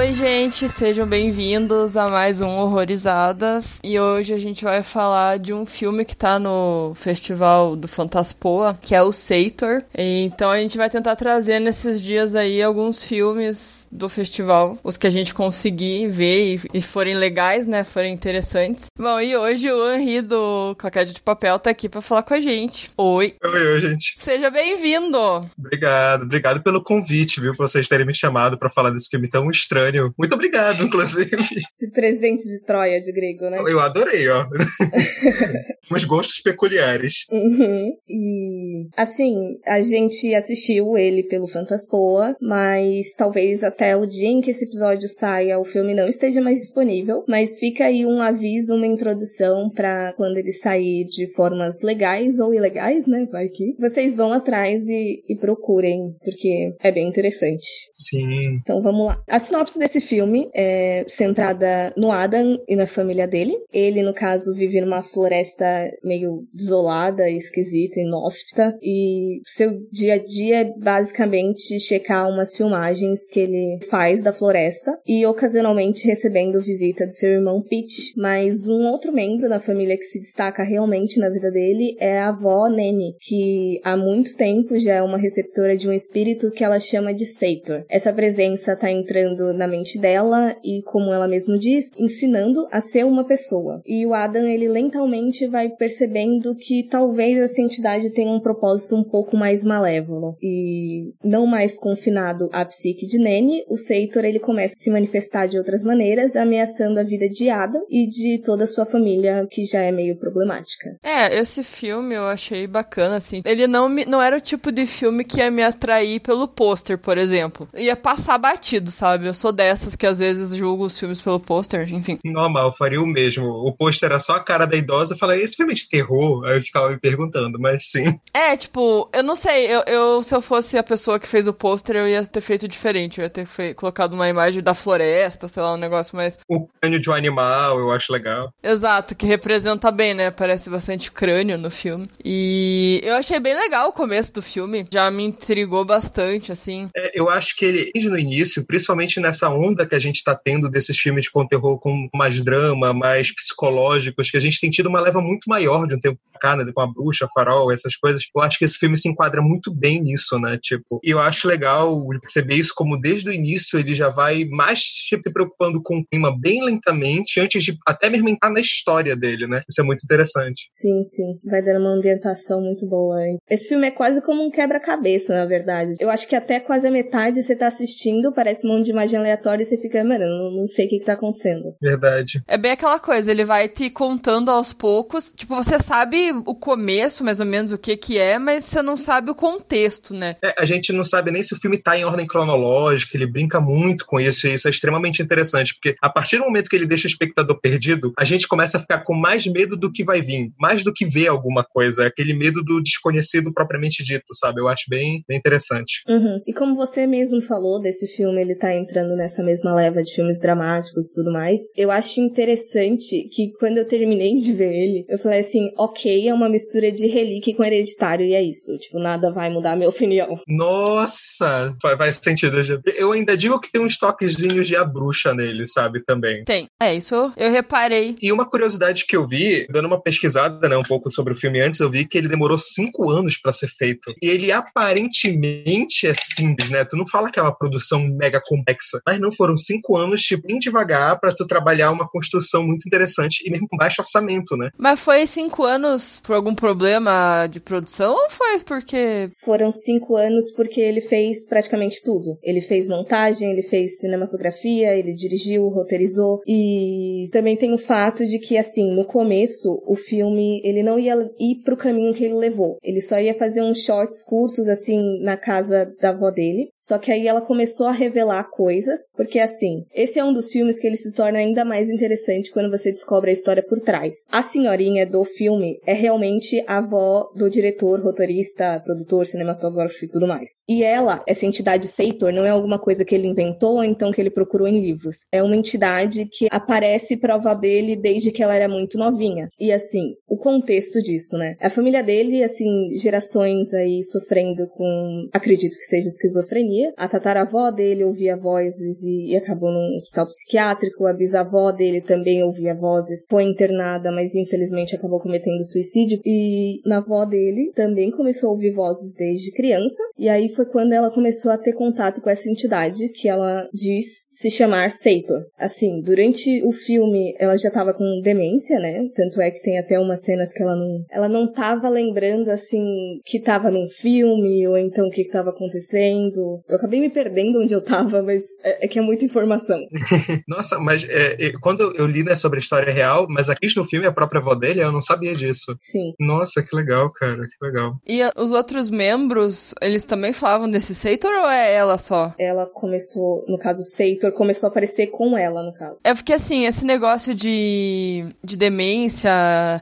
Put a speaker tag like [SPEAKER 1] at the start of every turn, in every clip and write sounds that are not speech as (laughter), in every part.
[SPEAKER 1] Oi, gente, sejam bem-vindos a mais um Horrorizadas. E hoje a gente vai falar de um filme que tá no Festival do Fantaspoa, que é o Seitor. Então a gente vai tentar trazer nesses dias aí alguns filmes do festival, os que a gente conseguir ver e, e forem legais, né, forem interessantes. Bom, e hoje o Henri do Claquete de Papel tá aqui pra falar com a gente. Oi.
[SPEAKER 2] Oi, oi, gente.
[SPEAKER 1] Seja bem-vindo.
[SPEAKER 2] Obrigado, obrigado pelo convite, viu, por vocês terem me chamado pra falar desse filme tão estranho. Muito obrigado, inclusive.
[SPEAKER 3] Esse presente de Troia de grego, né?
[SPEAKER 2] Eu adorei, ó. (laughs) Uns gostos peculiares.
[SPEAKER 3] Uhum. E, assim, a gente assistiu ele pelo Fantaspoa, mas talvez até o dia em que esse episódio saia, o filme não esteja mais disponível. Mas fica aí um aviso, uma introdução para quando ele sair de formas legais ou ilegais, né? Vai que vocês vão atrás e, e procurem, porque é bem interessante.
[SPEAKER 2] Sim.
[SPEAKER 3] Então vamos lá. A sinopse desse filme é centrada no Adam e na família dele. Ele, no caso, vive numa floresta meio desolada, esquisita, inóspita, e seu dia a dia é basicamente checar umas filmagens que ele faz da floresta e ocasionalmente recebendo visita do seu irmão Pete. Mas um outro membro da família que se destaca realmente na vida dele é a avó Nene, que há muito tempo já é uma receptora de um espírito que ela chama de Sator. Essa presença tá entrando na mente dela e, como ela mesma diz, ensinando a ser uma pessoa. E o Adam, ele lentamente vai percebendo que talvez essa entidade tenha um propósito um pouco mais malévolo. E não mais confinado à psique de Nene, o Seitor ele começa a se manifestar de outras maneiras, ameaçando a vida de Adam e de toda a sua família, que já é meio problemática.
[SPEAKER 1] É, esse filme eu achei bacana, assim. Ele não, me, não era o tipo de filme que ia me atrair pelo pôster, por exemplo. Ia passar batido, sabe? Eu sou dessas que às vezes julgo os filmes pelo pôster, enfim.
[SPEAKER 2] Normal, faria o mesmo. O pôster era só a cara da idosa. Eu falei, esse filme é de terror? Aí eu ficava me perguntando, mas sim.
[SPEAKER 1] É, tipo, eu não sei. Eu, eu se eu fosse a pessoa que fez o pôster, eu ia ter feito diferente. Eu ia ter fe... colocado uma imagem da floresta, sei lá, um negócio mais.
[SPEAKER 2] O crânio de um animal, eu acho legal.
[SPEAKER 1] Exato, que representa bem, né? Parece bastante crânio no filme. E eu achei bem legal o começo do filme. Já me intrigou bastante, assim.
[SPEAKER 2] É, eu acho que ele, desde no início, principalmente nessa onda que a gente tá tendo desses filmes com terror com mais drama, mais psicológicos, que a gente tem tido uma leva muito maior de um tempo pra cá, né? Com a bruxa, farol, essas coisas. Eu acho que esse filme se enquadra muito bem nisso, né? Tipo, e eu acho legal perceber isso como desde o início ele já vai mais se preocupando com o clima bem lentamente, antes de até mesmo entrar na história dele, né? Isso é muito interessante.
[SPEAKER 3] Sim, sim. Vai dando uma ambientação muito boa. Esse filme é quase como um quebra-cabeça, na verdade. Eu acho que até quase a metade você tá assistindo, parece um monte de imagem aleatória e você fica, mano, eu não sei o que, que tá acontecendo.
[SPEAKER 2] Verdade.
[SPEAKER 1] É bem aquela coisa, ele vai te contando aos poucos. Tipo, você sabe o começo, mais ou menos, o que que é, mas você não sabe o contexto, né?
[SPEAKER 2] É, a gente não sabe nem se o filme tá em ordem cronológica, ele brinca muito com isso, e isso é extremamente interessante, porque a partir do momento que ele deixa o espectador perdido, a gente começa a ficar com mais medo do que vai vir, mais do que ver alguma coisa, aquele medo do desconhecido propriamente dito, sabe? Eu acho bem, bem interessante.
[SPEAKER 3] Uhum. E como você mesmo falou desse filme, ele tá entrando nessa mesma leva de filmes dramáticos e tudo mais, eu acho interessante que quando eu terminei de ver ele, eu falei assim, ok, é uma mistura de relíquia com hereditário e é isso, tipo, nada vai mudar a minha (laughs) opinião.
[SPEAKER 2] Nossa, faz sentido. Eu ainda digo que tem uns toquezinhos de a bruxa nele, sabe, também.
[SPEAKER 1] Tem. É, isso eu reparei.
[SPEAKER 2] E uma curiosidade que eu vi, dando uma pesquisada, né, um pouco sobre o filme antes, eu vi que ele demorou cinco anos para ser feito. E ele aparentemente é simples, né? Tu não fala que é uma produção mega complexa, mas não foram cinco anos, tipo, bem devagar para tu trabalhar uma construção muito interessante e mesmo com baixo orçamento, né?
[SPEAKER 1] Mas foi cinco anos por algum problema de produção ou foi porque.
[SPEAKER 3] Foram cinco anos porque ele fez praticamente tudo. Ele fez montagem, ele fez cinematografia, ele dirigiu, roteirizou e também tem o fato de que assim, no começo, o filme, ele não ia ir pro caminho que ele levou. Ele só ia fazer uns shorts curtos assim na casa da avó dele. Só que aí ela começou a revelar coisas porque assim, esse é um dos filmes que ele se torna ainda mais interessante quando você descobre a história por trás. A senhorinha do filme é realmente a avó do diretor, roteirista, produtor, cinematógrafo e tudo mais. E ela, essa entidade Seitor, não é alguma coisa que ele inventou ou então que ele procurou em livros. É uma entidade que aparece prova dele desde que ela era muito novinha. E assim, o contexto disso, né? A família dele, assim, gerações aí sofrendo com, acredito que seja esquizofrenia. A tataravó dele ouvia vozes e, e acabou num hospital psiquiátrico. A bisavó dele também ouvia vozes, foi internada, mas infelizmente acabou cometendo suicídio. E na avó dele também começou a ouvir vozes desde criança. E aí foi quando ela começou a ter contato com essa entidade que ela diz se chamar Seitor. Assim, durante o filme ela já tava com demência, né? Tanto é que tem até umas cenas que ela não, ela não tava lembrando assim que tava num filme ou então o que, que tava acontecendo. Eu acabei me perdendo onde eu tava, mas é, é que é muita informação. (laughs)
[SPEAKER 2] Nossa, mas é, quando eu li né, sobre a história real, mas aqui no filme a própria avó dele, eu não sabia disso.
[SPEAKER 3] Sim.
[SPEAKER 2] Nossa, que legal, cara, que legal.
[SPEAKER 1] E a, os outros membros, eles também falavam desse Seitor ou é ela só?
[SPEAKER 3] Ela começou, no caso, Seitor começou a aparecer com ela, no caso.
[SPEAKER 1] É porque assim, esse negócio de, de demência,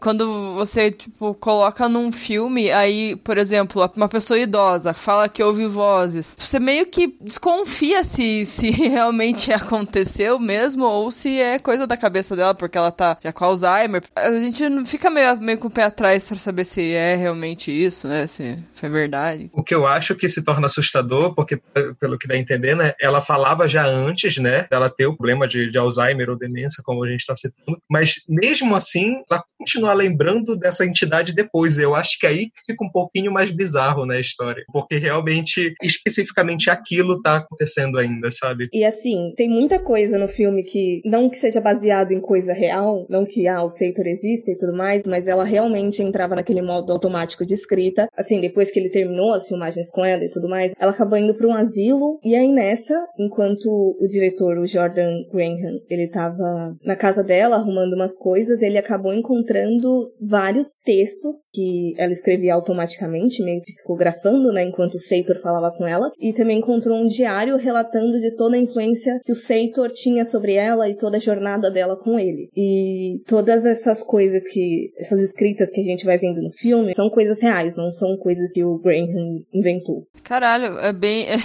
[SPEAKER 1] quando você, tipo, coloca num filme, aí, por exemplo, uma pessoa idosa fala que ouve vozes, você meio que desconfia se, se (laughs) realmente aconteceu mesmo ou se é coisa da cabeça dela, porque ela tá já com Alzheimer. A gente fica meio, meio com o pé atrás para saber se é realmente isso, né? Se foi verdade.
[SPEAKER 2] O que eu acho que se torna assustador, porque, pelo que dá a entender, né? Ela falava já antes, né? Dela ter o problema de, de Alzheimer ou demência, como a gente está citando, mas mesmo assim, ela continua lembrando dessa entidade depois. Eu acho que aí fica um pouquinho mais bizarro, né, a história. Porque realmente, especificamente aquilo tá acontecendo ainda, sabe?
[SPEAKER 3] E assim, tem muita coisa no filme que, não que seja baseado em coisa real, não que, ah, o Seitor existe e tudo mais, mas ela realmente entrava naquele modo automático de escrita. Assim, depois que ele terminou as filmagens com ela e tudo mais, ela acabou indo pra um asilo, e aí nessa, enquanto o diretor, o Jordan Graham, ele tava na casa dela arrumando umas coisas, ele acabou encontrando vários textos que ela escrevia automaticamente, meio psicografando, né, enquanto o Seitor falava com ela, e também encontrou um diário relatando de toda a influência que o Seitor tinha sobre ela e toda a jornada dela com ele. E todas essas coisas que, essas escritas que a gente vai vendo no filme, são coisas reais, não são coisas que o Graham inventou.
[SPEAKER 1] Caralho, é bem. É,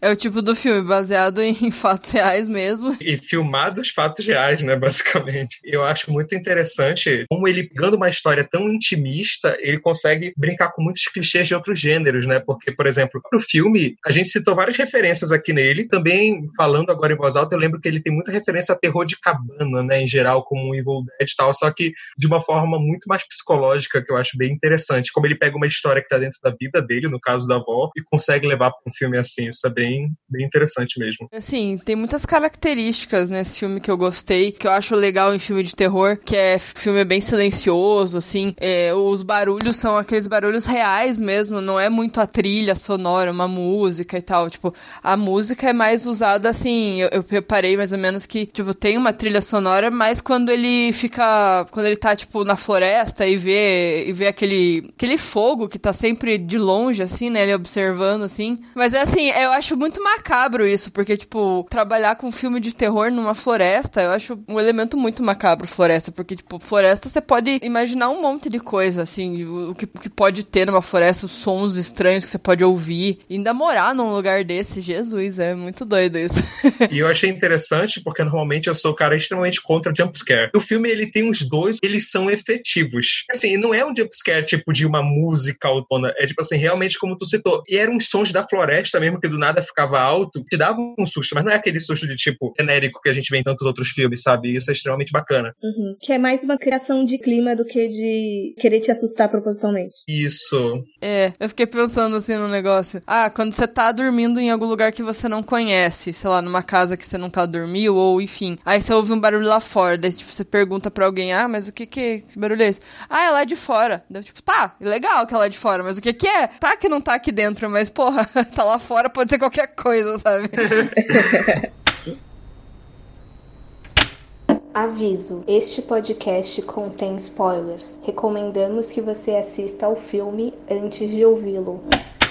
[SPEAKER 1] (laughs) é o tipo do filme, baseado em (laughs) fatos reais mesmo.
[SPEAKER 2] E filmados fatos reais, né, basicamente. Eu acho muito interessante como ele, pegando uma história tão intimista, ele consegue brincar com muitos clichês de outros gêneros, né? Porque, por exemplo, pro filme, a gente citou várias referências aqui nele. Também, falando agora em voz alta, eu lembro que ele tem muita referência a terror de cabana, né, em geral, como um Evil Dead e tal, só que de uma forma muito mais psicológica, que eu acho bem interessante. Como ele pega uma história que tá dentro da vida dele, no caso da avó, e consegue levar para um filme assim. Isso é bem, bem interessante mesmo.
[SPEAKER 1] Assim, tem muitas características nesse filme que eu gostei, que eu acho legal em filme de terror, que é filme bem silencioso, assim. É, os barulhos são aqueles barulhos reais mesmo, não é muito a trilha sonora, uma música e tal. Tipo, a música é mais usada assim. Eu, eu reparei mais ou menos que, tipo, tem uma trilha sonora, mas quando ele fica. Quando ele tá, tipo, na floresta e vê, e vê aquele, aquele fogo que tá sempre de longe, assim, né? Ele observando, assim. Mas é assim, eu acho muito macabro isso, porque, tipo, trabalhar com filme de terror numa floresta, eu acho um elemento muito macabro, floresta, porque, tipo, floresta você pode imaginar um monte de coisa, assim, o que, o que pode ter numa floresta, os sons estranhos que você pode ouvir. E ainda morar num lugar desse, Jesus, é muito doido isso. (laughs)
[SPEAKER 2] e eu achei interessante, porque normalmente eu sou o cara extremamente contra jumpscare. O filme, ele tem os dois, eles são efetivos. Assim, não é um jumpscare tipo de uma música autona, é tipo assim, realmente como tu citou. E eram uns sons da floresta mesmo, que do nada ficava alto, te dava um susto, mas não é aquele susto de tipo genérico que a gente vê em tantos outros filmes, sabe? Isso é extremamente bacana.
[SPEAKER 3] Uhum. Que é mais uma criação de clima do que de querer te assustar propositalmente.
[SPEAKER 2] Isso.
[SPEAKER 1] É, eu fiquei pensando assim no negócio. Ah, quando você tá dormindo em algum lugar que você não conhece, sei lá, numa casa que você nunca dormiu, ou enfim. Aí você ouve um barulho lá fora, daí tipo, você pergunta pra alguém, ah, mas o que que, que barulho é esse? Ah, é lá de fora. Daí, tipo, tá, legal que é lá de fora, mas o que que é? Tá que não tá aqui dentro, mas porra, (laughs) tá lá fora, pode ser qualquer coisa, sabe? (laughs)
[SPEAKER 4] Aviso: este podcast contém spoilers. Recomendamos que você assista ao filme antes de ouvi-lo.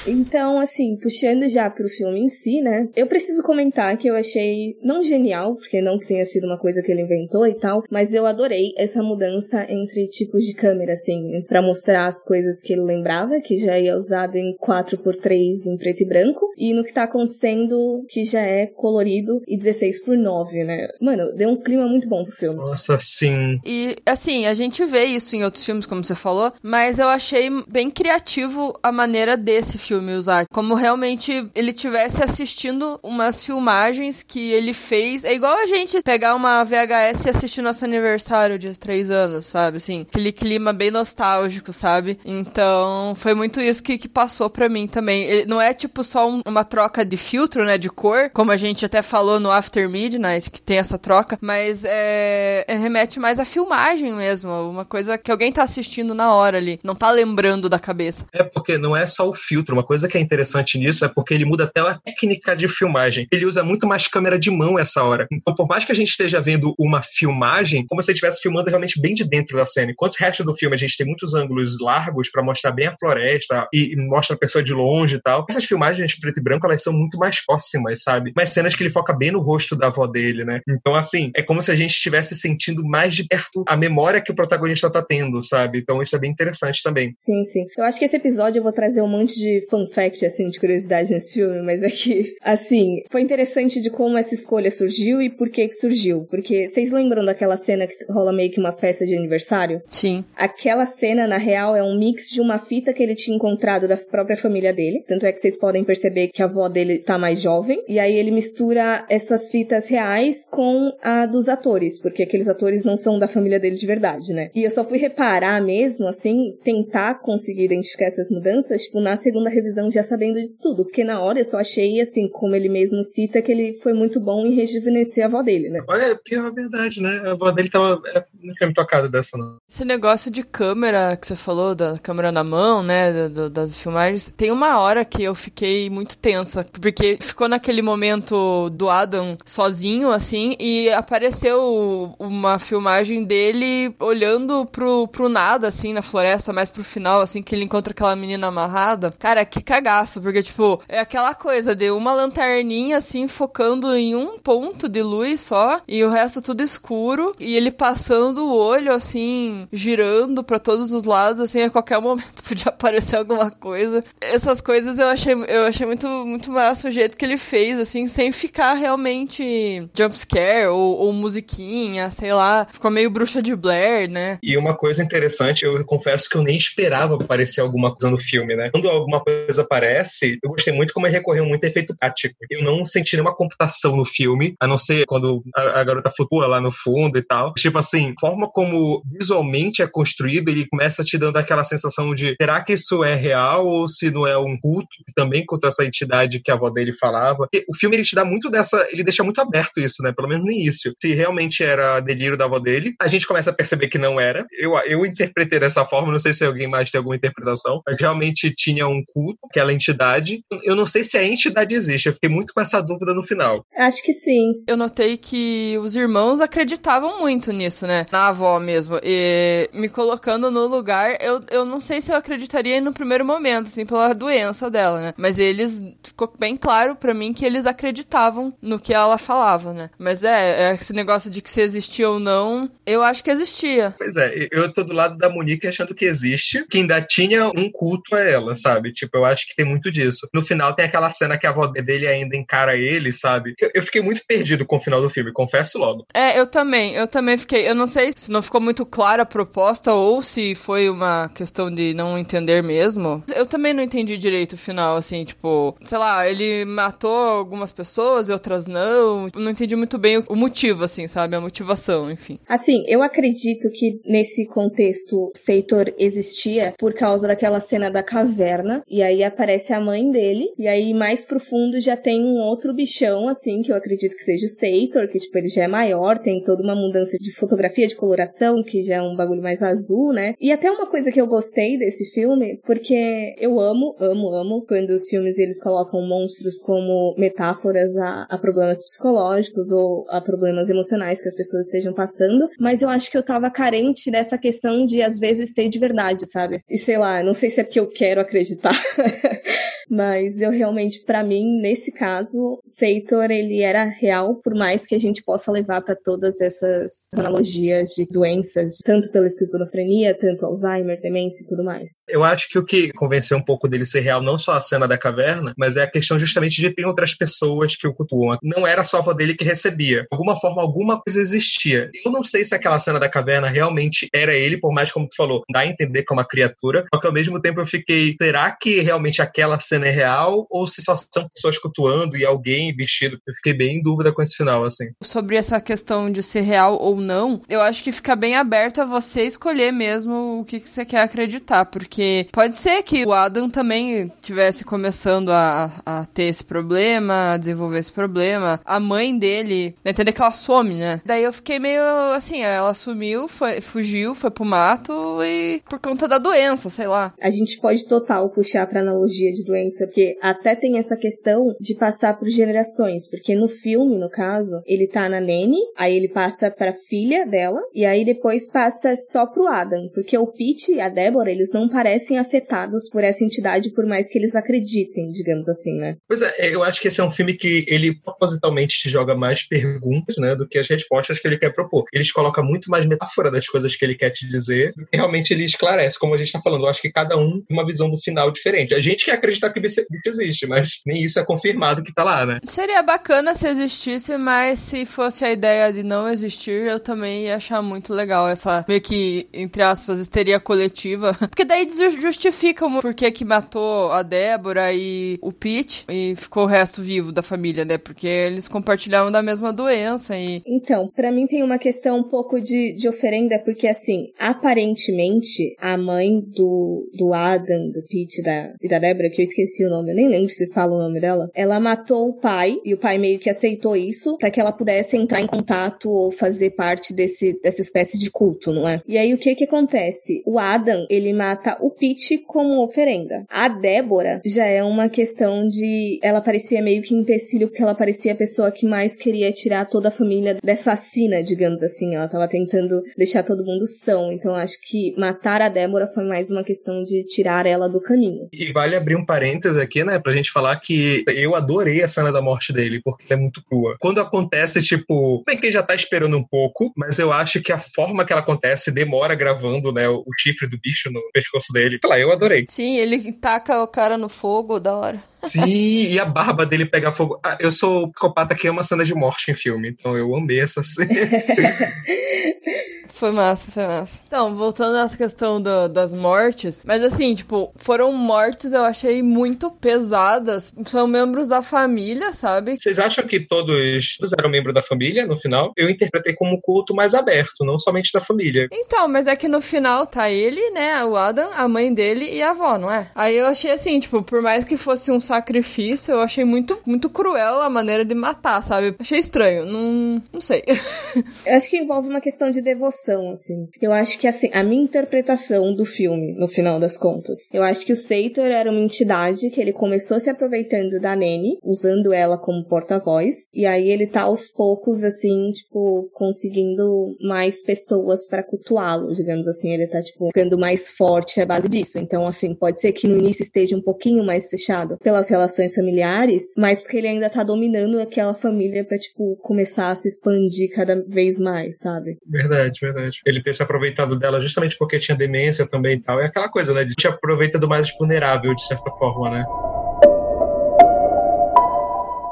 [SPEAKER 3] Então, assim, puxando já pro filme em si, né? Eu preciso comentar que eu achei não genial, porque não que tenha sido uma coisa que ele inventou e tal, mas eu adorei essa mudança entre tipos de câmera, assim, para mostrar as coisas que ele lembrava, que já ia usado em 4x3 em preto e branco, e no que tá acontecendo, que já é colorido e 16 por 9, né? Mano, deu um clima muito bom pro filme.
[SPEAKER 2] Nossa, sim.
[SPEAKER 1] E, assim, a gente vê isso em outros filmes, como você falou, mas eu achei bem criativo a maneira desse filme usar. Como realmente ele tivesse assistindo umas filmagens que ele fez. É igual a gente pegar uma VHS e assistir nosso aniversário de três anos, sabe? Assim, aquele clima bem nostálgico, sabe? Então, foi muito isso que, que passou pra mim também. Ele, não é tipo só um, uma troca de filtro, né? De cor, como a gente até falou no After Midnight, que tem essa troca, mas é, é, remete mais à filmagem mesmo. Uma coisa que alguém tá assistindo na hora ali, não tá lembrando da cabeça.
[SPEAKER 2] É porque não é só o filtro. Uma coisa que é interessante nisso é porque ele muda até a técnica de filmagem. Ele usa muito mais câmera de mão essa hora. Então, por mais que a gente esteja vendo uma filmagem, como se estivesse filmando realmente bem de dentro da cena. Enquanto o resto do filme a gente tem muitos ângulos largos para mostrar bem a floresta e, e, mostra a pessoa de longe e tal. Essas filmagens de preto e branco, elas são muito mais próximas, sabe? Mas cenas que ele foca bem no rosto da avó dele, né? Então, assim, é como se a gente estivesse sentindo mais de perto a memória que o protagonista tá tendo, sabe? Então, isso é bem interessante também.
[SPEAKER 3] Sim, sim. Eu acho que esse episódio eu vou trazer um monte de fun fact, assim, de curiosidade nesse filme, mas é que, assim, foi interessante de como essa escolha surgiu e por que que surgiu. Porque vocês lembram daquela cena que rola meio que uma festa de aniversário?
[SPEAKER 1] Sim.
[SPEAKER 3] Aquela cena, na real, é um mix de uma fita que ele tinha encontrado da própria família dele. Tanto é que vocês podem perceber que a avó dele tá mais jovem. E aí ele mistura essas fitas reais com a dos atores, porque aqueles atores não são da família dele de verdade, né? E eu só fui reparar mesmo, assim, tentar conseguir identificar essas mudanças, tipo, na segunda revisão já sabendo disso tudo. Porque na hora eu só achei, assim, como ele mesmo cita, que ele foi muito bom em rejuvenescer a avó dele, né?
[SPEAKER 2] Olha, pior verdade, né? A avó dele tava. É, não tinha me tocado dessa, não.
[SPEAKER 1] Esse negócio de câmera que você falou, da câmera na mão, né? Do, das filmagens, tem uma hora que eu fiquei muito tensa, porque ficou naquele momento do Adam sozinho, assim, e apareceu uma filmagem dele olhando pro, pro nada, assim, na floresta, mais pro final, assim, que ele encontra aquela menina amarrada. Cara, que cagaço, porque, tipo, é aquela coisa de uma lanterninha, assim, focando em um ponto de luz só, e o resto tudo escuro, e ele passando o olho, assim, girando para todos os lados, assim, a qualquer momento (laughs) podia aparecer alguma coisa. Essas coisas eu achei, eu achei muito, muito massa o jeito que ele fez, assim, sem ficar realmente jumpscare ou, ou musiquinha, sei lá. Ficou meio bruxa de Blair, né?
[SPEAKER 2] E uma coisa interessante, eu confesso que eu nem esperava aparecer alguma coisa no filme, né? Quando alguma coisa aparece, eu gostei muito como ele recorreu muito a efeito prático. Eu não senti nenhuma computação no filme, a não ser quando a, a garota flutua lá no fundo e tal. Tipo assim, forma como visualmente é construído, ele começa te dando aquela sensação de será que isso é real ou se não é um culto também conta essa entidade que a avó dele falava. E o filme ele te dá muito dessa, ele deixa muito aberto isso, né? Pelo menos no início. Se realmente era delírio da avó dele, a gente começa a perceber que não era. Eu, eu interpretei dessa forma, não sei se alguém mais tem alguma interpretação, mas realmente tinha um culto, aquela entidade. Eu não sei se a entidade existe, eu fiquei muito com essa dúvida no final.
[SPEAKER 3] Acho que sim.
[SPEAKER 1] Eu notei que os irmãos acreditavam muito nisso, né? Na avó mesmo. E me colocando no lugar, eu, eu não sei se eu acreditaria no primeiro momento, assim, pela doença dela, né? Mas eles, ficou bem claro para mim que eles acreditavam no que ela falava, né? Mas é, é, esse negócio de que se existia ou não, eu acho que existia.
[SPEAKER 2] Pois é, eu tô do lado da Monique achando que existe, que ainda tinha um culto a ela, sabe? Tipo, eu acho que tem muito disso. No final tem aquela cena que a avó dele ainda encara ele, sabe? Eu, eu fiquei muito perdido com o final do filme, confesso logo.
[SPEAKER 1] É, eu também, eu também fiquei. Eu não sei se não ficou muito clara a proposta ou se foi uma questão de não entender mesmo. Eu também não entendi direito o final, assim, tipo, sei lá, ele matou algumas pessoas e outras não. Não entendi muito bem o motivo, assim, sabe? A motivação, enfim.
[SPEAKER 3] Assim, eu acredito que nesse contexto Seitor existia por causa daquela cena da caverna. E aí aparece a mãe dele. E aí mais profundo já tem um outro bichão, assim, que eu acredito que seja o Seitor, que tipo, ele já é maior, tem toda uma mudança de fotografia, de coloração, que já é um bagulho mais azul, né? E até uma coisa que eu gostei desse filme, porque eu amo, amo, amo quando os filmes eles colocam monstros como metáforas a, a problemas psicológicos ou a problemas emocionais que as pessoas estejam passando, mas eu acho que eu tava carente dessa questão de às vezes ser de verdade, sabe? E sei lá, não sei se é porque eu quero acreditar, (laughs) (laughs) Mas eu realmente, para mim, nesse caso, Seitor, ele era real, por mais que a gente possa levar para todas essas analogias de doenças, tanto pela esquizofrenia, tanto Alzheimer, demência e tudo mais.
[SPEAKER 2] Eu acho que o que convenceu um pouco dele ser real, não só a cena da caverna, mas é a questão justamente de ter outras pessoas que o cultuam. Não era só a avó dele que recebia. De alguma forma, alguma coisa existia. Eu não sei se aquela cena da caverna realmente era ele, por mais como tu falou, dá a entender que é uma criatura, só que ao mesmo tempo eu fiquei, será que realmente aquela cena é real ou se só são pessoas cultuando e alguém vestido? Eu fiquei bem em dúvida com esse final, assim.
[SPEAKER 1] Sobre essa questão de ser real ou não, eu acho que fica bem aberto a você escolher mesmo o que, que você quer acreditar, porque pode ser que o Adam também tivesse começando a, a ter esse problema, a desenvolver esse problema. A mãe dele, né, entender que ela some, né? Daí eu fiquei meio assim, ela sumiu, foi, fugiu, foi pro mato e por conta da doença, sei lá.
[SPEAKER 3] A gente pode total puxar pra analogia de doença, porque até tem essa questão de passar por gerações, porque no filme, no caso, ele tá na Nene, aí ele passa pra filha dela, e aí depois passa só pro Adam, porque o Pete e a Débora, eles não parecem afetados por essa entidade, por mais que eles acreditem, digamos assim, né?
[SPEAKER 2] Pois é, eu acho que esse é um filme que ele propositalmente te joga mais perguntas, né, do que as respostas que ele quer propor. Eles colocam muito mais metáfora das coisas que ele quer te dizer realmente ele esclarece, como a gente tá falando. Eu acho que cada um tem uma visão do final diferente. A gente quer acreditar que isso existe, mas nem isso é confirmado que tá lá, né?
[SPEAKER 1] Seria bacana se existisse, mas se fosse a ideia de não existir, eu também ia achar muito legal essa meio que, entre aspas, histeria coletiva. (laughs) Porque daí justifica o porquê que matou a Débora e o Pete e ficou o resto vivo da família, né? Porque eles compartilhavam da mesma doença e...
[SPEAKER 3] Então, para mim tem uma questão um pouco de, de oferenda, porque assim, aparentemente, a mãe do, do Adam, do Pete da, da Débora, que eu esqueci o nome, eu nem lembro se fala o nome dela, ela matou o pai, e o pai meio que aceitou isso, para que ela pudesse entrar em contato ou fazer parte desse, dessa espécie de culto, não é? E aí o que que acontece? O Adam, ele mata o Pete como oferenda. A Débora já é uma questão de. Ela parecia meio que empecilho, porque ela parecia a pessoa que mais queria tirar toda a família dessa sina, digamos assim. Ela tava tentando deixar todo mundo são. Então acho que matar a Débora foi mais uma questão de tirar ela do caminho.
[SPEAKER 2] E vale abrir um parênteses aqui, né, pra gente falar que eu adorei a cena da morte dele, porque é muito crua. Quando acontece, tipo, bem, quem já tá esperando um pouco, mas eu acho que a forma que ela acontece demora gravando, né, o chifre do bicho no pescoço dele. Sei lá, eu adorei.
[SPEAKER 1] Sim, ele taca o cara no fogo, da hora.
[SPEAKER 2] Sim, e a barba dele pega fogo. Ah, eu sou o psicopata que ama cena de morte em filme, então eu amei essa cena. (laughs)
[SPEAKER 1] Foi massa, foi massa. Então, voltando nessa questão do, das mortes, mas assim, tipo, foram mortes eu achei muito pesadas. São membros da família, sabe?
[SPEAKER 2] Vocês acham que todos, todos eram membros da família no final? Eu interpretei como um culto mais aberto, não somente da família.
[SPEAKER 1] Então, mas é que no final tá ele, né, o Adam, a mãe dele e a avó, não é? Aí eu achei assim, tipo, por mais que fosse um sacrifício, eu achei muito, muito cruel a maneira de matar, sabe? Achei estranho, não, não sei. (laughs)
[SPEAKER 3] eu acho que envolve uma questão de devoção assim. Eu acho que, assim, a minha interpretação do filme, no final das contas, eu acho que o Seitor era uma entidade que ele começou se aproveitando da Nene, usando ela como porta-voz, e aí ele tá aos poucos, assim, tipo, conseguindo mais pessoas para cultuá-lo, digamos assim, ele tá, tipo, ficando mais forte à base disso. Então, assim, pode ser que no início esteja um pouquinho mais fechado pelas relações familiares, mas porque ele ainda tá dominando aquela família para tipo, começar a se expandir cada vez mais, sabe?
[SPEAKER 2] Verdade, verdade. Ele ter se aproveitado dela justamente porque tinha demência também e tal. É aquela coisa, né? De te aproveita do mais vulnerável, de certa forma, né?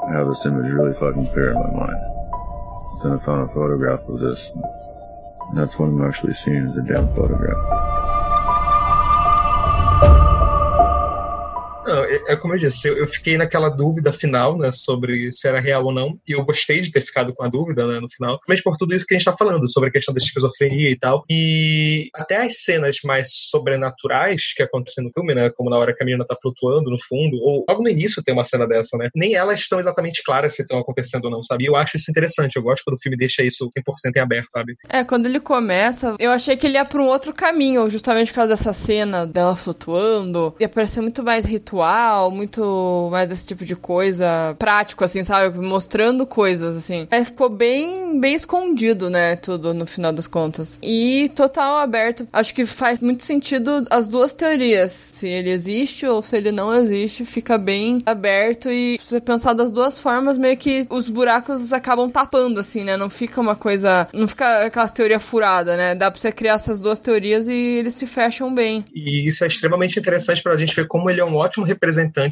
[SPEAKER 2] I have this image really fucking clear in my mind. Then I found a photograph of this. And that's what I'm actually seeing as a damn photograph. É, é, como eu disse, eu, eu, fiquei naquela dúvida final, né, sobre se era real ou não, e eu gostei de ter ficado com a dúvida, né, no final, mas por tudo isso que a gente tá falando, sobre a questão da esquizofrenia e tal, e até as cenas mais sobrenaturais que acontecem no filme, né, como na hora que a menina tá flutuando no fundo, ou logo no início tem uma cena dessa, né, nem elas estão exatamente claras se estão acontecendo ou não, sabe, e eu acho isso interessante, eu gosto quando o filme deixa isso 100% em aberto, sabe.
[SPEAKER 1] É, quando ele começa, eu achei que ele ia pra um outro caminho, justamente por causa dessa cena dela flutuando, ia parecer muito mais ritual, muito mais desse tipo de coisa, prático, assim, sabe? Mostrando coisas, assim. Aí ficou bem, bem escondido, né? Tudo no final das contas. E total aberto. Acho que faz muito sentido as duas teorias. Se ele existe ou se ele não existe, fica bem aberto e se você pensar das duas formas, meio que os buracos acabam tapando, assim, né? Não fica uma coisa. Não fica aquela teoria furada, né? Dá pra você criar essas duas teorias e eles se fecham bem.
[SPEAKER 2] E isso é extremamente interessante pra gente ver como ele é um ótimo representante,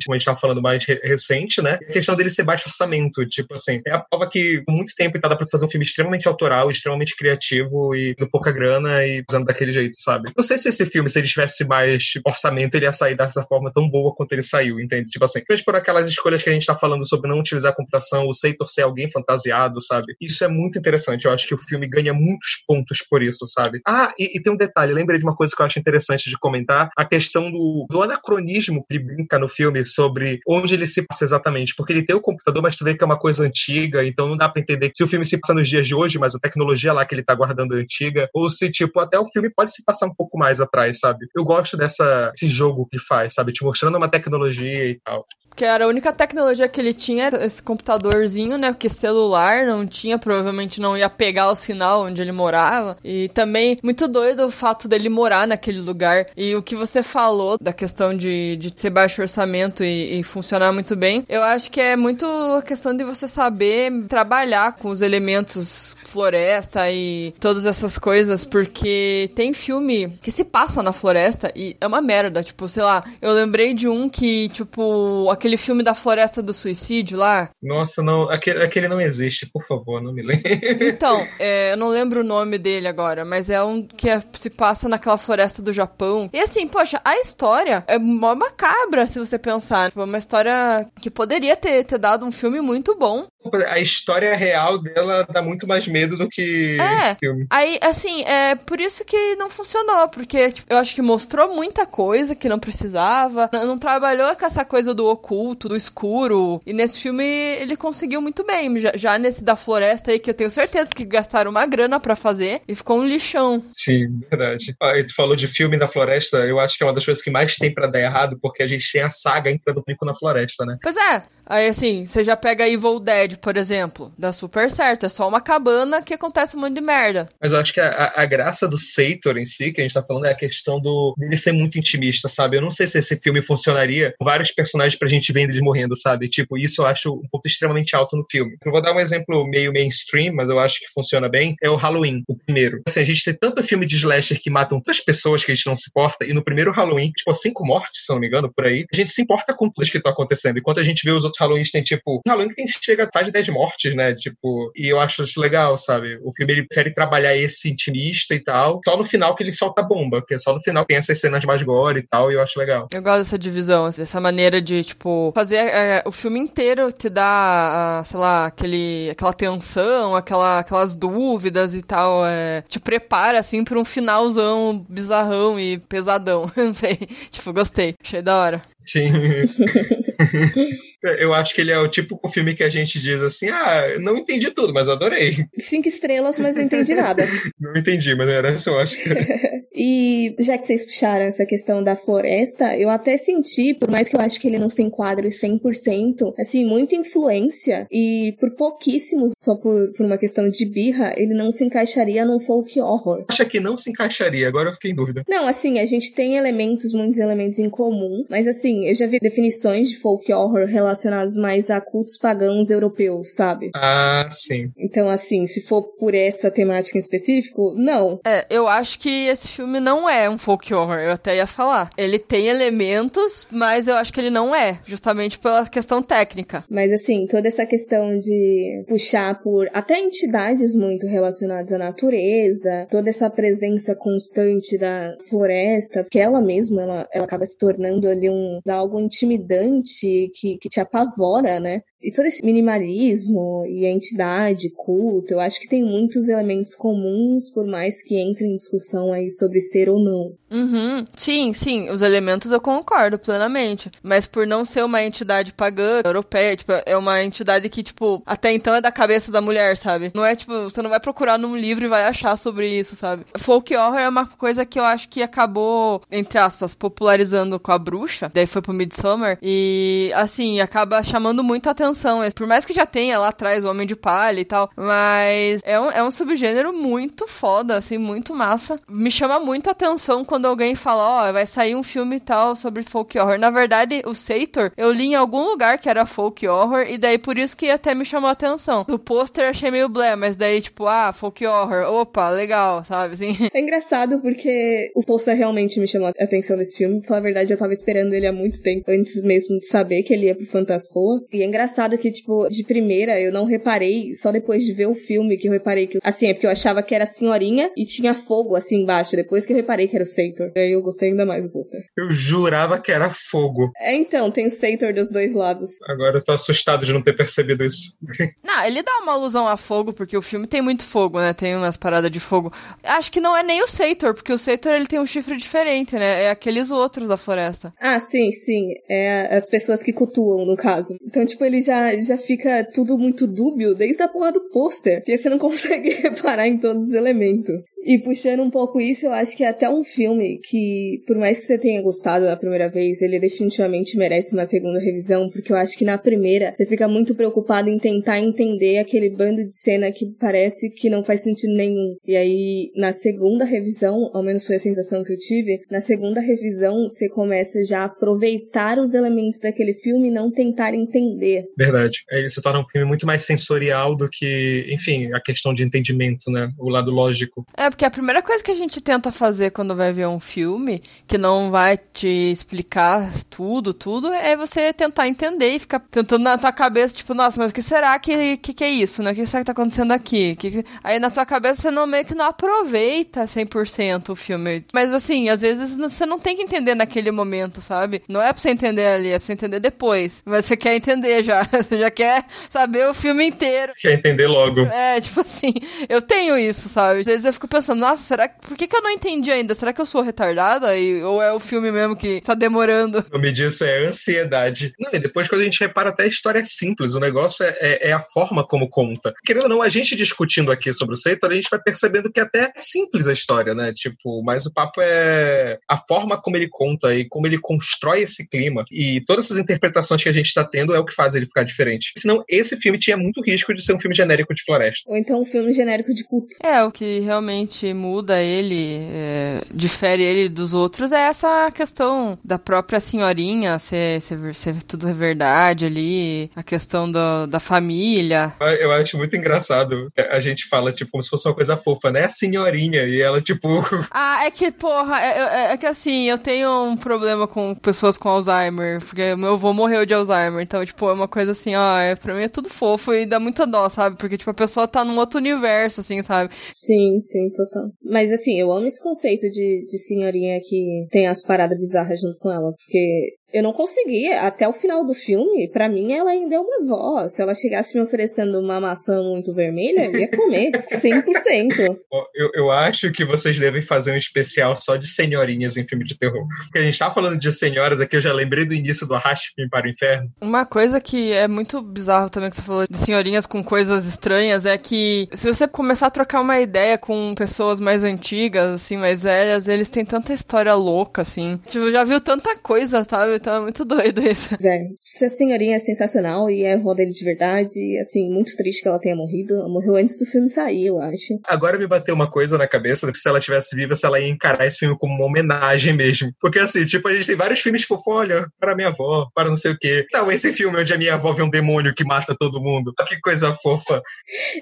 [SPEAKER 2] como a gente tava falando mais re recente, né? A questão dele ser baixo orçamento. Tipo assim, é a prova que por muito tempo tá dá pra fazer um filme extremamente autoral, extremamente criativo e com pouca grana e usando daquele jeito, sabe? Não sei se esse filme, se ele tivesse mais orçamento, ele ia sair dessa forma tão boa quanto ele saiu, entende? Tipo assim, por aquelas escolhas que a gente tá falando sobre não utilizar computação, o Seitor ser alguém fantasiado, sabe? Isso é muito interessante. Eu acho que o filme ganha muitos pontos por isso, sabe? Ah, e, e tem um detalhe, lembrei de uma coisa que eu acho interessante de comentar, a questão do, do anacronismo que brinca no filme sobre onde ele se passa exatamente, porque ele tem o computador, mas tu vê que é uma coisa antiga, então não dá para entender se o filme se passa nos dias de hoje, mas a tecnologia lá que ele tá guardando é antiga, ou se, tipo, até o filme pode se passar um pouco mais atrás, sabe? Eu gosto dessa, desse jogo que faz, sabe? Te mostrando uma tecnologia e tal.
[SPEAKER 1] Que era a única tecnologia que ele tinha, esse computadorzinho, né? Porque celular não tinha, provavelmente não ia pegar o sinal onde ele morava. E também, muito doido o fato dele morar naquele lugar. E o que você falou da questão de, de ser baixo orçamento e, e funcionar muito bem, eu acho que é muito a questão de você saber trabalhar com os elementos floresta e todas essas coisas, porque tem filme que se passa na floresta e é uma merda. Tipo, sei lá, eu lembrei de um que, tipo, aquele filme da floresta do suicídio lá.
[SPEAKER 2] Nossa, não, aquele, aquele não existe, por favor, não me lembre.
[SPEAKER 1] Então, (laughs) é, eu não lembro o nome dele agora, mas é um que é, se passa naquela floresta do Japão. E assim, poxa, a história é mó macabra, se você pensar. Tipo, uma história que poderia ter, ter dado um filme muito bom.
[SPEAKER 2] A história real dela dá muito mais medo do que
[SPEAKER 1] é,
[SPEAKER 2] filme.
[SPEAKER 1] Aí, assim, é por isso que não funcionou, porque tipo, eu acho que mostrou muita coisa que não precisava, não, não, trabalhou com essa coisa do oculto, do escuro, e nesse filme ele conseguiu muito bem. Já, já nesse da floresta aí, que eu tenho certeza que gastaram uma grana para fazer, e ficou um lixão.
[SPEAKER 2] Sim, verdade. Ah, tu falou de filme da floresta, eu acho que é uma das coisas que mais tem para dar errado, porque a gente tem a saga ainda do Pico na Floresta, né?
[SPEAKER 1] Pois é, Aí assim, você já pega Evil Dead, por exemplo. Dá super certo. É só uma cabana que acontece um monte de merda.
[SPEAKER 2] Mas eu acho que a, a graça do Seitor em si, que a gente tá falando, é a questão do dele ser muito intimista, sabe? Eu não sei se esse filme funcionaria com vários personagens pra gente ver eles morrendo, sabe? Tipo, isso eu acho um ponto extremamente alto no filme. Eu vou dar um exemplo meio mainstream, mas eu acho que funciona bem. É o Halloween, o primeiro. Assim, a gente tem tanto filme de slasher que matam tantas pessoas que a gente não se importa, e no primeiro Halloween, tipo, cinco mortes, se não me engano, por aí, a gente se importa com tudo que tá acontecendo. Enquanto a gente vê os outros Halloweens tem, tipo, Halloween tem, chega a de 10 mortes, né? Tipo, e eu acho isso legal, sabe? O filme ele prefere trabalhar esse intimista e tal. Só no final que ele solta a bomba, porque só no final tem essas cenas mais gore e tal, e eu acho legal.
[SPEAKER 1] Eu gosto dessa divisão, assim, dessa maneira de, tipo, fazer é, o filme inteiro te dar, sei lá, aquele, aquela tensão, aquela, aquelas dúvidas e tal. É, te prepara, assim, pra um finalzão bizarrão e pesadão. (laughs) Não sei. Tipo, gostei. Achei da hora.
[SPEAKER 2] Sim. (laughs) Eu acho que ele é o tipo de filme que a gente diz assim: ah, não entendi tudo, mas adorei.
[SPEAKER 3] Cinco estrelas, mas não entendi nada. (laughs)
[SPEAKER 2] não entendi, mas era só, acho que. (laughs)
[SPEAKER 3] e já que vocês puxaram essa questão da floresta, eu até senti, por mais que eu acho que ele não se enquadre 100%, assim, muita influência e por pouquíssimos, só por, por uma questão de birra, ele não se encaixaria num folk horror.
[SPEAKER 2] Acha que não se encaixaria? Agora eu fiquei em dúvida.
[SPEAKER 3] Não, assim, a gente tem elementos, muitos elementos em comum, mas assim, eu já vi definições de folk horror relacionados mais a cultos pagãos europeus, sabe?
[SPEAKER 2] Ah, sim.
[SPEAKER 3] Então, assim, se for por essa temática em específico, não.
[SPEAKER 1] É, eu acho que esse filme não é um folk horror, eu até ia falar. Ele tem elementos, mas eu acho que ele não é, justamente pela questão técnica.
[SPEAKER 3] Mas, assim, toda essa questão de puxar por até entidades muito relacionadas à natureza, toda essa presença constante da floresta, que ela mesma, ela, ela acaba se tornando ali um algo intimidante que, que te apavora, né? E todo esse minimalismo e a entidade, culto, eu acho que tem muitos elementos comuns, por mais que entre em discussão aí sobre ser ou não.
[SPEAKER 1] Uhum. Sim, sim, os elementos eu concordo plenamente. Mas por não ser uma entidade pagã, europeia, tipo, é uma entidade que, tipo, até então é da cabeça da mulher, sabe? Não é, tipo, você não vai procurar num livro e vai achar sobre isso, sabe? Folk horror é uma coisa que eu acho que acabou, entre aspas, popularizando com a bruxa, daí foi pro Midsommar, e, assim, acaba chamando muito atenção. Por mais que já tenha lá atrás o Homem de Palha e tal, mas é um, é um subgênero muito foda, assim, muito massa. Me chama muito atenção quando alguém fala, ó, oh, vai sair um filme e tal sobre folk horror. Na verdade, o Sator, eu li em algum lugar que era folk horror, e daí por isso que até me chamou a atenção. O pôster achei meio blé, mas daí, tipo, ah, folk horror, opa, legal, sabe, assim. (laughs)
[SPEAKER 3] É engraçado porque o pôster realmente me chamou a atenção desse filme. Falar a verdade, eu tava esperando ele há muito tempo, antes mesmo de saber que ele ia pro Fantaspoa. E é engraçado que, tipo, de primeira eu não reparei, só depois de ver o filme que eu reparei que, assim, é porque eu achava que era a senhorinha e tinha fogo assim embaixo, depois que eu reparei que era o Sator. E aí eu gostei ainda mais do pôster.
[SPEAKER 2] Eu jurava que era fogo.
[SPEAKER 3] É, então, tem o Sator dos dois lados.
[SPEAKER 2] Agora eu tô assustado de não ter percebido isso. (laughs)
[SPEAKER 1] não, ele dá uma alusão a fogo, porque o filme tem muito fogo, né? Tem umas paradas de fogo. Acho que não é nem o Sator, porque o Sator ele tem um chifre diferente, né? É aqueles outros da floresta.
[SPEAKER 3] Ah, sim, sim. É as pessoas que cultuam, no caso. Então, tipo, ele já, já fica tudo muito dúbio desde a porra do pôster. Porque você não consegue (laughs) reparar em todos os elementos. E puxando um pouco isso, eu acho que é até um filme que, por mais que você tenha gostado da primeira vez, ele definitivamente merece uma segunda revisão, porque eu acho que na primeira você fica muito preocupado em tentar entender aquele bando de cena que parece que não faz sentido nenhum. E aí, na segunda revisão, ao menos foi a sensação que eu tive, na segunda revisão você começa já a aproveitar os elementos daquele filme e não tentar entender.
[SPEAKER 2] Verdade. Aí se torna um filme muito mais sensorial do que, enfim, a questão de entendimento, né? O lado lógico.
[SPEAKER 1] É, porque a primeira coisa que a gente tenta fazer quando vai ver um filme, que não vai te explicar tudo, tudo, é você tentar entender e ficar tentando na tua cabeça, tipo, nossa, mas o que será que, que, que é isso, né? O que será que tá acontecendo aqui? Que, aí na tua cabeça você não meio que não aproveita 100% o filme. Mas assim, às vezes você não tem que entender naquele momento, sabe? Não é pra você entender ali, é pra você entender depois. Mas você quer entender já. (laughs) Você já quer saber o filme inteiro.
[SPEAKER 2] Quer entender logo.
[SPEAKER 1] É, tipo assim, eu tenho isso, sabe? Às vezes eu fico pensando, pensando, nossa, será que. Por que, que eu não entendi ainda? Será que eu sou retardada? E, ou é o filme mesmo que tá demorando?
[SPEAKER 2] O nome disso é ansiedade. Não, e depois quando a gente repara até a história é simples, o negócio é, é, é, a forma como conta. Querendo ou não, a gente discutindo aqui sobre o Seitor, a gente vai percebendo que é até simples a história, né? Tipo, mas o papo é a forma como ele conta e como ele constrói esse clima. E todas essas interpretações que a gente tá tendo é o que faz ele ficar diferente. Senão, esse filme tinha muito risco de ser um filme genérico de floresta.
[SPEAKER 3] Ou então um filme genérico de culto.
[SPEAKER 1] É, o que realmente muda ele, é, difere ele dos outros, é essa questão da própria senhorinha ser, ser, ser tudo verdade ali, a questão do, da família.
[SPEAKER 2] Eu acho muito engraçado. A gente fala, tipo, como se fosse uma coisa fofa, né? A senhorinha, e ela, tipo. (laughs)
[SPEAKER 1] Ah, é que, porra, é, é, é que assim, eu tenho um problema com pessoas com Alzheimer, porque meu avô morreu de Alzheimer, então, tipo, é uma coisa assim, ó, é, pra mim é tudo fofo e dá muita dó, sabe? Porque, tipo, a pessoa tá num outro universo, assim, sabe?
[SPEAKER 3] Sim, sim, tô total. Mas assim, eu amo esse conceito de, de senhorinha que tem as paradas bizarras junto com ela, porque eu não conseguia. Até o final do filme, para mim, ela ainda é uma avó. Se ela chegasse me oferecendo uma maçã muito vermelha, eu ia comer (laughs) 100%.
[SPEAKER 2] Eu, eu acho que vocês devem fazer um especial só de senhorinhas em filme de terror. Porque a gente tá falando de senhoras aqui, eu já lembrei do início do Arraste-me para o Inferno.
[SPEAKER 1] Uma coisa que é muito bizarro também que você falou de senhorinhas com coisas estranhas é que se você começar a trocar uma ideia com pessoas mais antigas, assim, mais velhas, eles têm tanta história louca, assim. Tipo, já viu tanta coisa, sabe? Então é muito doido isso.
[SPEAKER 3] É, essa senhorinha é sensacional e é a avó dele de verdade. E, assim, muito triste que ela tenha morrido. Ela morreu antes do filme sair, eu acho.
[SPEAKER 2] Agora me bateu uma coisa na cabeça, que se ela tivesse viva, se ela ia encarar esse filme como uma homenagem mesmo. Porque, assim, tipo, a gente tem vários filmes fofo, olha, para minha avó, para não sei o quê. Então, esse filme onde a minha avó vê um demônio que mata todo mundo. Que coisa fofa.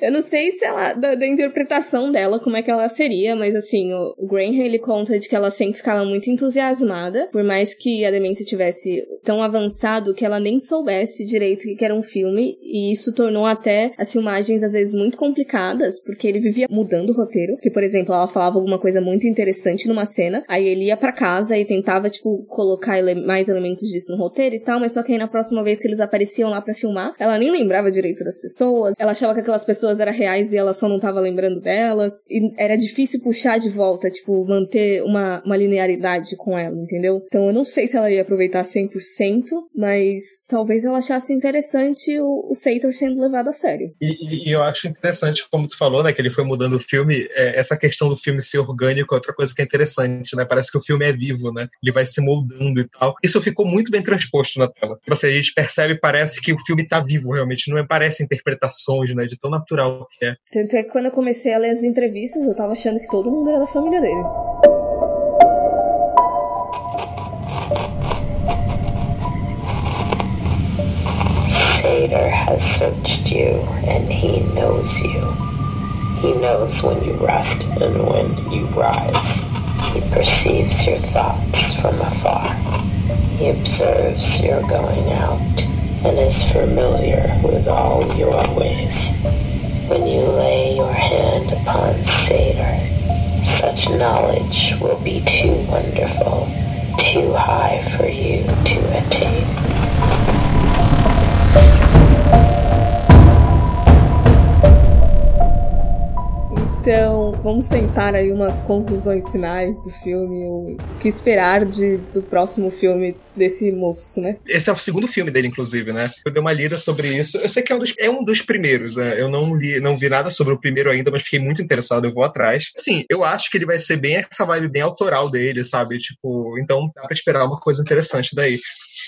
[SPEAKER 3] Eu não sei se ela, da, da interpretação dela, como é que ela seria, mas, assim, o Graham, ele conta de que ela sempre ficava muito entusiasmada, por mais que a demência tivesse tivesse tão avançado que ela nem soubesse direito o que era um filme, e isso tornou até as filmagens às vezes muito complicadas, porque ele vivia mudando o roteiro, que por exemplo, ela falava alguma coisa muito interessante numa cena, aí ele ia para casa e tentava tipo colocar ele mais elementos disso no roteiro e tal, mas só que aí na próxima vez que eles apareciam lá para filmar, ela nem lembrava direito das pessoas, ela achava que aquelas pessoas eram reais e ela só não tava lembrando delas, e era difícil puxar de volta, tipo, manter uma, uma linearidade com ela, entendeu? Então eu não sei se ela ia aproveitar 100%, mas talvez ela achasse interessante o, o Sator sendo levado a sério.
[SPEAKER 2] E, e, eu acho interessante, como tu falou, né, que ele foi mudando o filme, é, essa questão do filme ser orgânico é outra coisa que é interessante, né? Parece que o filme é vivo, né? Ele vai se moldando e tal. Isso ficou muito bem transposto na tela. Tipo assim, a gente percebe, parece que o filme tá vivo realmente, não é, parece interpretações, né? De tão natural que é.
[SPEAKER 3] Tanto é que quando eu comecei a ler as entrevistas, eu tava achando que todo mundo era da família dele.
[SPEAKER 5] Sator has searched you and he knows you. He knows when you rest and when you rise. He perceives your thoughts from afar. He observes your going out and is familiar with all your ways. When you lay your hand upon Sator, such knowledge will be too wonderful, too high for you to attain.
[SPEAKER 3] Então, vamos tentar aí umas conclusões finais do filme, o que esperar de, do próximo filme desse moço, né?
[SPEAKER 2] Esse é o segundo filme dele, inclusive, né? Eu dei uma lida sobre isso. Eu sei que é um dos, é um dos primeiros, né? Eu não li, não vi nada sobre o primeiro ainda, mas fiquei muito interessado, eu vou atrás. Sim, eu acho que ele vai ser bem essa vibe bem autoral dele, sabe? Tipo, então dá pra esperar uma coisa interessante daí.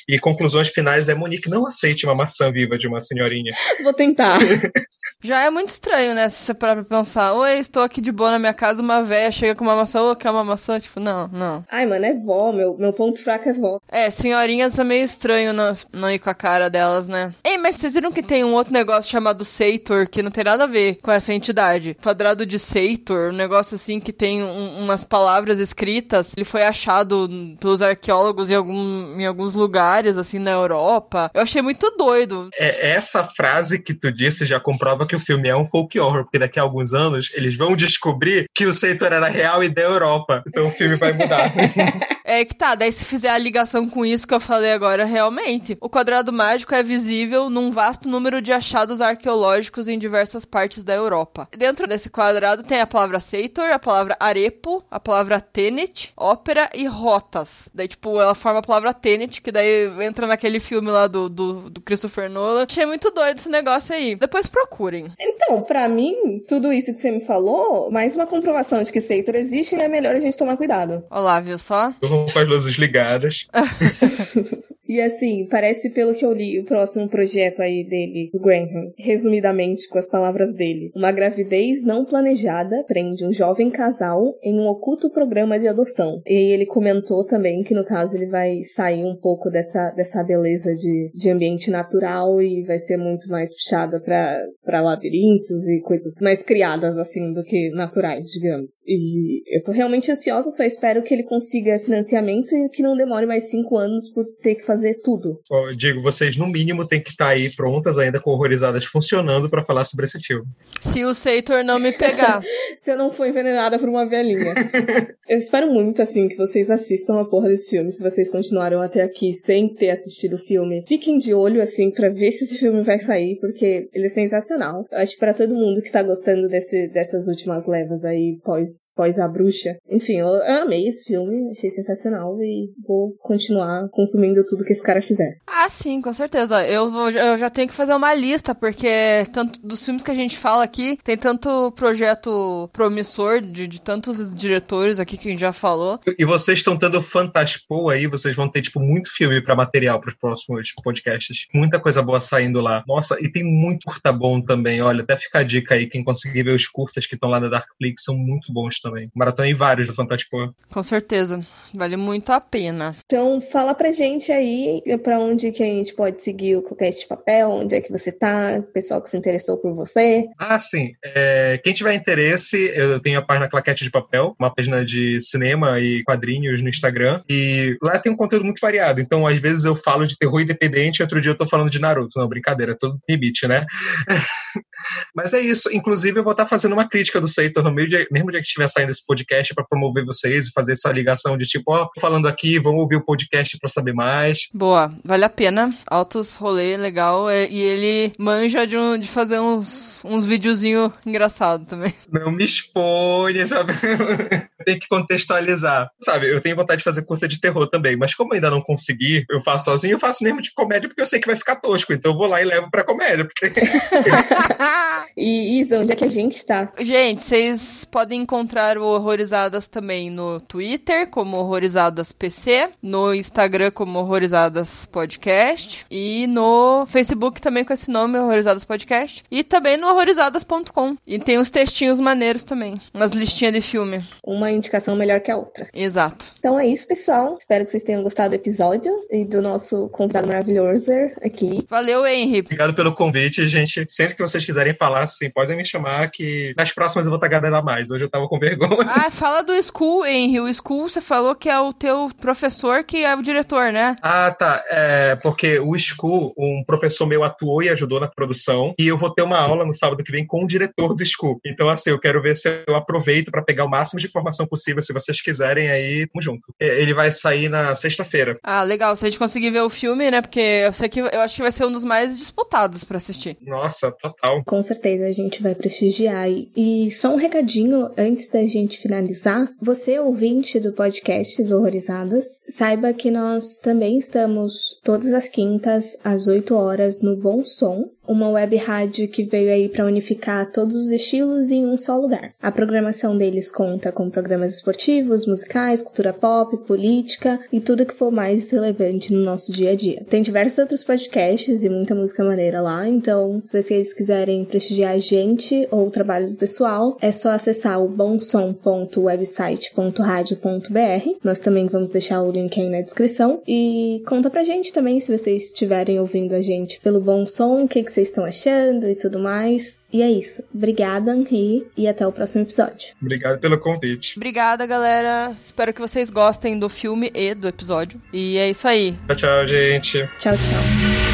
[SPEAKER 2] E conclusões finais é Monique não aceite uma maçã viva de uma senhorinha. (laughs)
[SPEAKER 3] Vou tentar. (laughs)
[SPEAKER 1] Já é muito estranho, né? Se você parar pra pensar, oi, estou aqui de boa na minha casa, uma véia chega com uma maçã, ô, quer uma maçã? Tipo, não, não.
[SPEAKER 3] Ai, mano, é vó, meu, meu ponto fraco é vó.
[SPEAKER 1] É, senhorinhas é meio estranho não, não ir com a cara delas, né? Ei, mas vocês viram que tem um outro negócio chamado Seitor, que não tem nada a ver com essa entidade? Quadrado de Seitor, um negócio assim que tem um, umas palavras escritas. Ele foi achado pelos arqueólogos em, algum, em alguns lugares, assim, na Europa. Eu achei muito doido.
[SPEAKER 2] É, essa frase que tu disse já comprova que o filme é um folk horror, porque daqui a alguns anos eles vão descobrir que o Seitor era real e da Europa. Então o filme vai mudar. (laughs)
[SPEAKER 1] é que tá, daí se fizer a ligação com isso que eu falei agora, realmente, o quadrado mágico é visível num vasto número de achados arqueológicos em diversas partes da Europa. Dentro desse quadrado tem a palavra Seitor, a palavra arepo, a palavra tenet, ópera e rotas. Daí, tipo, ela forma a palavra tenet, que daí entra naquele filme lá do, do, do Christopher Nolan. Achei muito doido esse negócio aí. Depois procurem.
[SPEAKER 3] Então, para mim, tudo isso que você me falou, mais uma comprovação de que Seitor existe e é melhor a gente tomar cuidado.
[SPEAKER 1] Olá, viu só?
[SPEAKER 2] Vamos com as luzes ligadas. (laughs)
[SPEAKER 3] E assim, parece pelo que eu li, o próximo projeto aí dele, do Graham, resumidamente com as palavras dele, uma gravidez não planejada prende um jovem casal em um oculto programa de adoção. E ele comentou também que no caso ele vai sair um pouco dessa, dessa beleza de, de ambiente natural e vai ser muito mais puxada para labirintos e coisas mais criadas assim do que naturais, digamos. E eu tô realmente ansiosa, só espero que ele consiga financiamento e que não demore mais cinco anos por ter que fazer fazer tudo.
[SPEAKER 2] Eu digo, vocês no mínimo têm que estar tá aí prontas, ainda com horrorizadas funcionando para falar sobre esse filme.
[SPEAKER 1] Se o Seitor não me pegar. (laughs)
[SPEAKER 3] Se eu não for envenenada por uma velhinha. (laughs) eu espero muito, assim, que vocês assistam a porra desse filme, se vocês continuaram até aqui sem ter assistido o filme. Fiquem de olho, assim, para ver se esse filme vai sair, porque ele é sensacional. Eu acho que pra todo mundo que tá gostando desse, dessas últimas levas aí, pós, pós A Bruxa. Enfim, eu, eu amei esse filme, achei sensacional e vou continuar consumindo tudo que esse cara fizer.
[SPEAKER 1] Ah, sim, com certeza. Eu, vou, eu já tenho que fazer uma lista, porque tanto dos filmes que a gente fala aqui, tem tanto projeto promissor de, de tantos diretores aqui que a gente já falou.
[SPEAKER 2] E vocês estão tendo Fantaspo aí, vocês vão ter, tipo, muito filme para material para os próximos podcasts. Muita coisa boa saindo lá. Nossa, e tem muito curta bom também. Olha, até fica a dica aí, quem conseguir ver os curtas que estão lá na Darkflix são muito bons também. Maratona em vários do Fantaspo.
[SPEAKER 1] Com certeza. Vale muito a pena.
[SPEAKER 3] Então, fala pra gente aí aí para onde que a gente pode seguir o Claquete de Papel, onde é que você tá, pessoal que se interessou por você.
[SPEAKER 2] Ah, sim. É, quem tiver interesse, eu tenho a página Claquete de Papel, uma página de cinema e quadrinhos no Instagram, e lá tem um conteúdo muito variado. Então, às vezes eu falo de terror independente, outro dia eu tô falando de Naruto. Não, brincadeira, todo limite, né? (laughs) Mas é isso. Inclusive, eu vou estar fazendo uma crítica do Seitor no meio de, mesmo dia que estiver saindo esse podcast para promover vocês e fazer essa ligação de tipo, ó, falando aqui, vamos ouvir o podcast para saber mais.
[SPEAKER 1] Boa, vale a pena. Altos rolê, legal. É, e ele manja de, um, de fazer uns, uns videozinhos engraçados também.
[SPEAKER 2] Não me expõe, sabe? (laughs) Tem que contextualizar. Sabe, eu tenho vontade de fazer curta de terror também, mas como ainda não consegui, eu faço sozinho, eu faço mesmo de comédia porque eu sei que vai ficar tosco. Então eu vou lá e levo pra comédia. Porque... (laughs)
[SPEAKER 3] e Isa, onde é que a gente está?
[SPEAKER 1] Gente, vocês podem encontrar o Horrorizadas também no Twitter, como Horrorizadas PC, no Instagram como Horrorizadas Podcast e no Facebook também com esse nome, Horrorizadas Podcast, e também no horrorizadas.com. E tem uns textinhos maneiros também, umas listinhas de filme.
[SPEAKER 3] Uma indicação melhor que a outra.
[SPEAKER 1] Exato.
[SPEAKER 3] Então é isso, pessoal. Espero que vocês tenham gostado do episódio e do nosso convidado maravilhoso aqui.
[SPEAKER 1] Valeu, Henry.
[SPEAKER 2] Obrigado pelo convite, gente. Sempre que vocês quiserem falar, assim, podem me chamar que nas próximas eu vou estar gabriela mais. Hoje eu tava com vergonha.
[SPEAKER 1] Ah, fala do School, Henry. O School, você falou que é o teu professor que é o diretor, né?
[SPEAKER 2] Ah, tá. É, porque o School, um professor meu atuou e ajudou na produção. E eu vou ter uma aula no sábado que vem com o diretor do School. Então, assim, eu quero ver se eu aproveito para pegar o máximo de informação possível. Se vocês quiserem, aí, tamo junto. Ele vai sair na sexta-feira.
[SPEAKER 1] Ah, legal. Se a gente conseguir ver o filme, né? Porque eu sei que eu acho que vai ser um dos mais disputados para assistir.
[SPEAKER 2] Nossa, total.
[SPEAKER 3] Com certeza a gente vai prestigiar. E só um recadinho antes da gente finalizar. Você, ouvinte do podcast do Horrorizadas, saiba que nós também estamos todas as quintas às 8 horas no Bom Som, uma web rádio que veio aí para unificar todos os estilos em um só lugar. A programação deles conta com programas esportivos, musicais, cultura pop, política e tudo que for mais relevante no nosso dia a dia. Tem diversos outros podcasts e muita música maneira lá, então se vocês quiserem prestigiar a gente ou o trabalho do pessoal, é só acessar o bomsom.website.radio.br. Nós também vamos deixar o link aí na descrição e conta pra gente também se vocês estiverem ouvindo a gente pelo Bom Som, o que, que vocês estão achando e tudo mais. E é isso. Obrigada, Henri, e até o próximo episódio.
[SPEAKER 2] Obrigado pelo convite.
[SPEAKER 1] Obrigada, galera. Espero que vocês gostem do filme e do episódio. E é isso aí.
[SPEAKER 2] Tchau, tchau, gente.
[SPEAKER 3] Tchau, tchau.